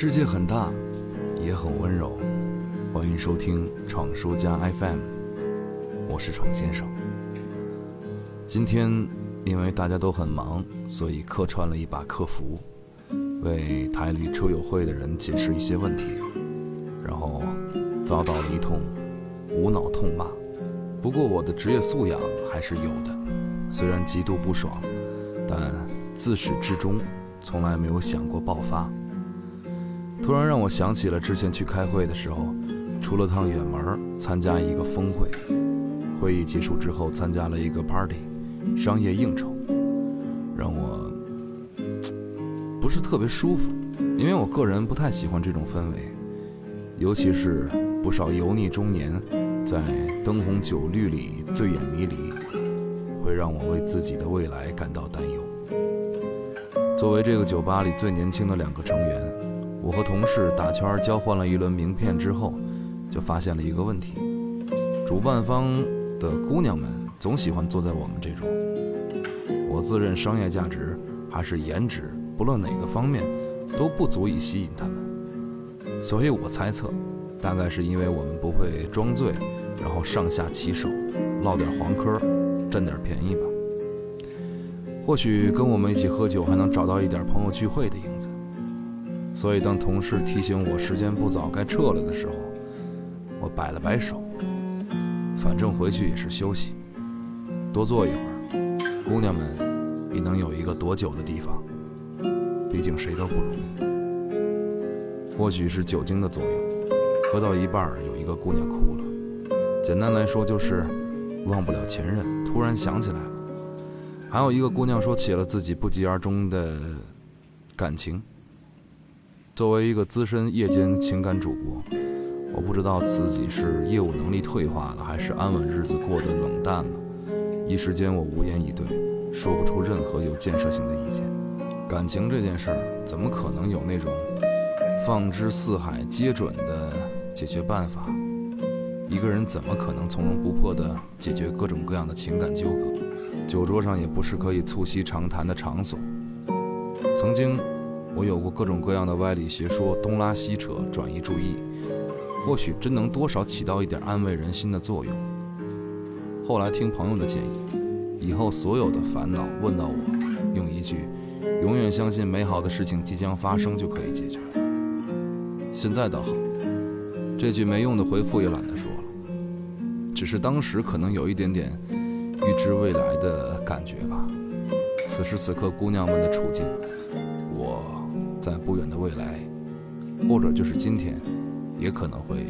世界很大，也很温柔。欢迎收听闯书家 FM，我是闯先生。今天因为大家都很忙，所以客串了一把客服，为台里车友会的人解释一些问题，然后遭到了一通无脑痛骂。不过我的职业素养还是有的，虽然极度不爽，但自始至终从来没有想过爆发。突然让我想起了之前去开会的时候，出了趟远门参加一个峰会，会议结束之后参加了一个 party，商业应酬，让我不是特别舒服，因为我个人不太喜欢这种氛围，尤其是不少油腻中年在灯红酒绿里醉眼迷离，会让我为自己的未来感到担忧。作为这个酒吧里最年轻的两个成员。我和同事打圈交换了一轮名片之后，就发现了一个问题：主办方的姑娘们总喜欢坐在我们这桌。我自认商业价值还是颜值，不论哪个方面都不足以吸引他们。所以我猜测，大概是因为我们不会装醉，然后上下其手，唠点黄嗑，占点便宜吧。或许跟我们一起喝酒，还能找到一点朋友聚会的影子。所以，当同事提醒我时间不早，该撤了的时候，我摆了摆手，反正回去也是休息，多坐一会儿，姑娘们也能有一个躲酒的地方。毕竟谁都不容易。或许是酒精的作用，喝到一半，有一个姑娘哭了。简单来说，就是忘不了前任，突然想起来了。还有一个姑娘说起了自己不疾而终的感情。作为一个资深夜间情感主播，我不知道自己是业务能力退化了，还是安稳日子过得冷淡了。一时间我无言以对，说不出任何有建设性的意见。感情这件事儿，怎么可能有那种放之四海皆准的解决办法？一个人怎么可能从容不迫地解决各种各样的情感纠葛？酒桌上也不是可以促膝长谈的场所。曾经。我有过各种各样的歪理邪说，东拉西扯，转移注意，或许真能多少起到一点安慰人心的作用。后来听朋友的建议，以后所有的烦恼问到我，用一句“永远相信美好的事情即将发生”就可以解决了。现在倒好，这句没用的回复也懒得说了，只是当时可能有一点点预知未来的感觉吧。此时此刻，姑娘们的处境。在不远的未来，或者就是今天，也可能会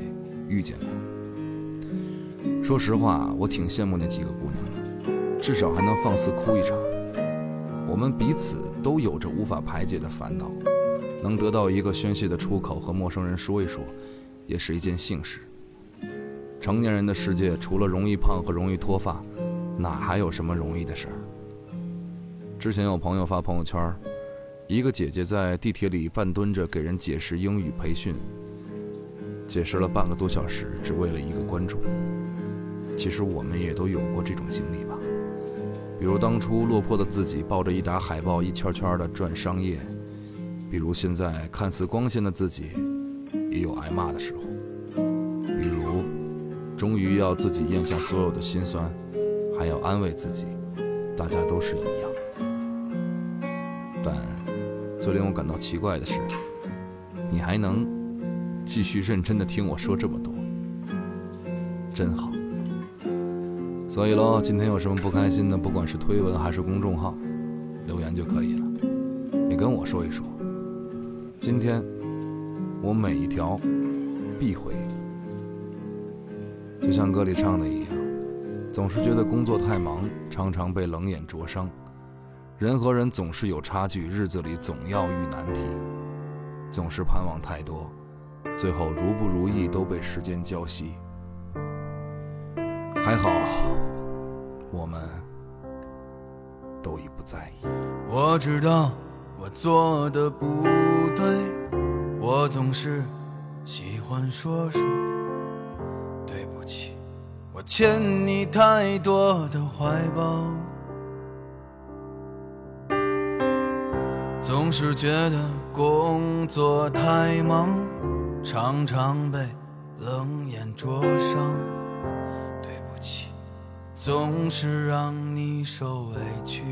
遇见我。说实话，我挺羡慕那几个姑娘的，至少还能放肆哭一场。我们彼此都有着无法排解的烦恼，能得到一个宣泄的出口和陌生人说一说，也是一件幸事。成年人的世界，除了容易胖和容易脱发，哪还有什么容易的事儿？之前有朋友发朋友圈。一个姐姐在地铁里半蹲着给人解释英语培训，解释了半个多小时，只为了一个关注。其实我们也都有过这种经历吧，比如当初落魄的自己抱着一沓海报一圈圈的转商业，比如现在看似光鲜的自己，也有挨骂的时候，比如终于要自己咽下所有的辛酸，还要安慰自己，大家都是一样，最令我感到奇怪的是，你还能继续认真的听我说这么多，真好。所以喽，今天有什么不开心的，不管是推文还是公众号，留言就可以了。你跟我说一说。今天我每一条必回，就像歌里唱的一样，总是觉得工作太忙，常常被冷眼灼伤。人和人总是有差距，日子里总要遇难题，总是盼望太多，最后如不如意都被时间浇熄。还好，我们都已不在意。我知道我做的不对，我总是喜欢说说对不起，我欠你太多的怀抱。总是觉得工作太忙，常常被冷眼灼伤。对不起，总是让你受委屈。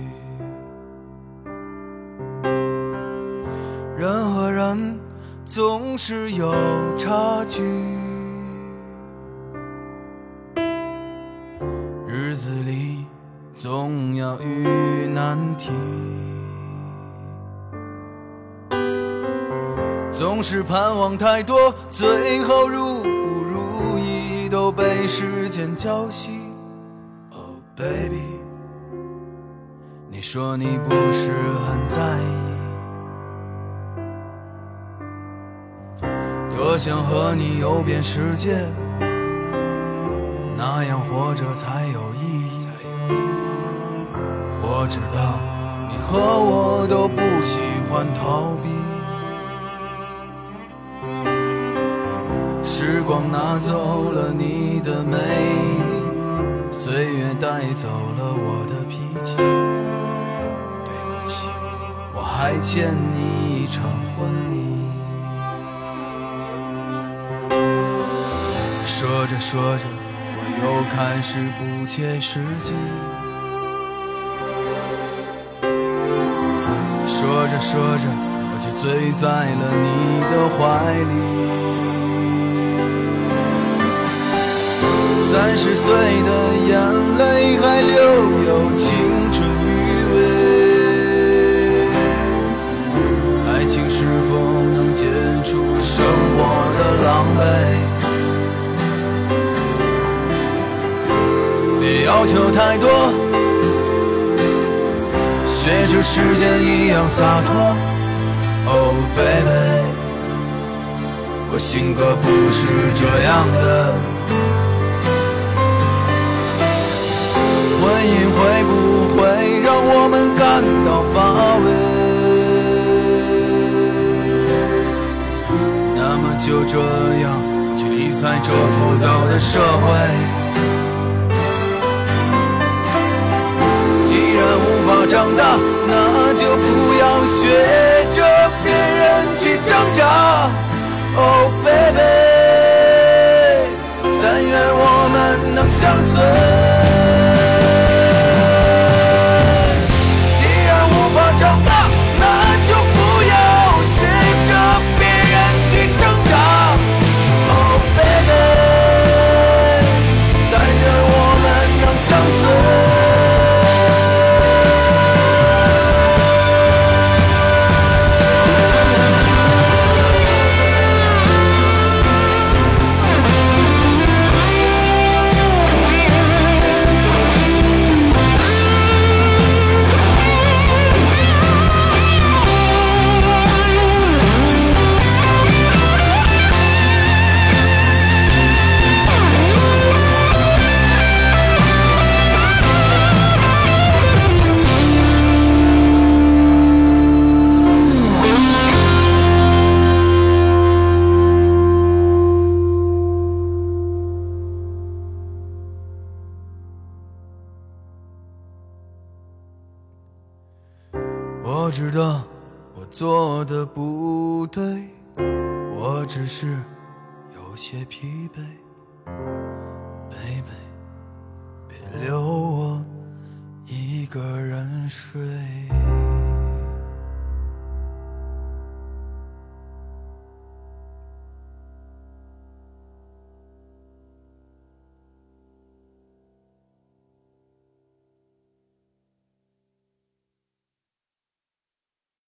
人和人总是有差距，总是盼望太多，最后如不如意都被时间浇熄。Oh baby，你说你不是很在意，多想和你游遍世界，那样活着才有意义。我知道你和我都不喜欢逃避。时光拿走了你的美丽，岁月带走了我的脾气。对不起，我还欠你一场婚礼。说着说着，我又开始不切实际。说着说着，我就醉在了你的怀里。三十岁的眼泪还留有青春余味，爱情是否能解除生活的狼狈？别要求太多，学着时间一样洒脱。Oh baby，我性格不是这样的。婚姻会不会让我们感到乏味？那么就这样去理睬这浮躁的社会。既然无法长大，那就不要学我知道我做的不对，我只是有些疲惫。baby，别留我一个人睡。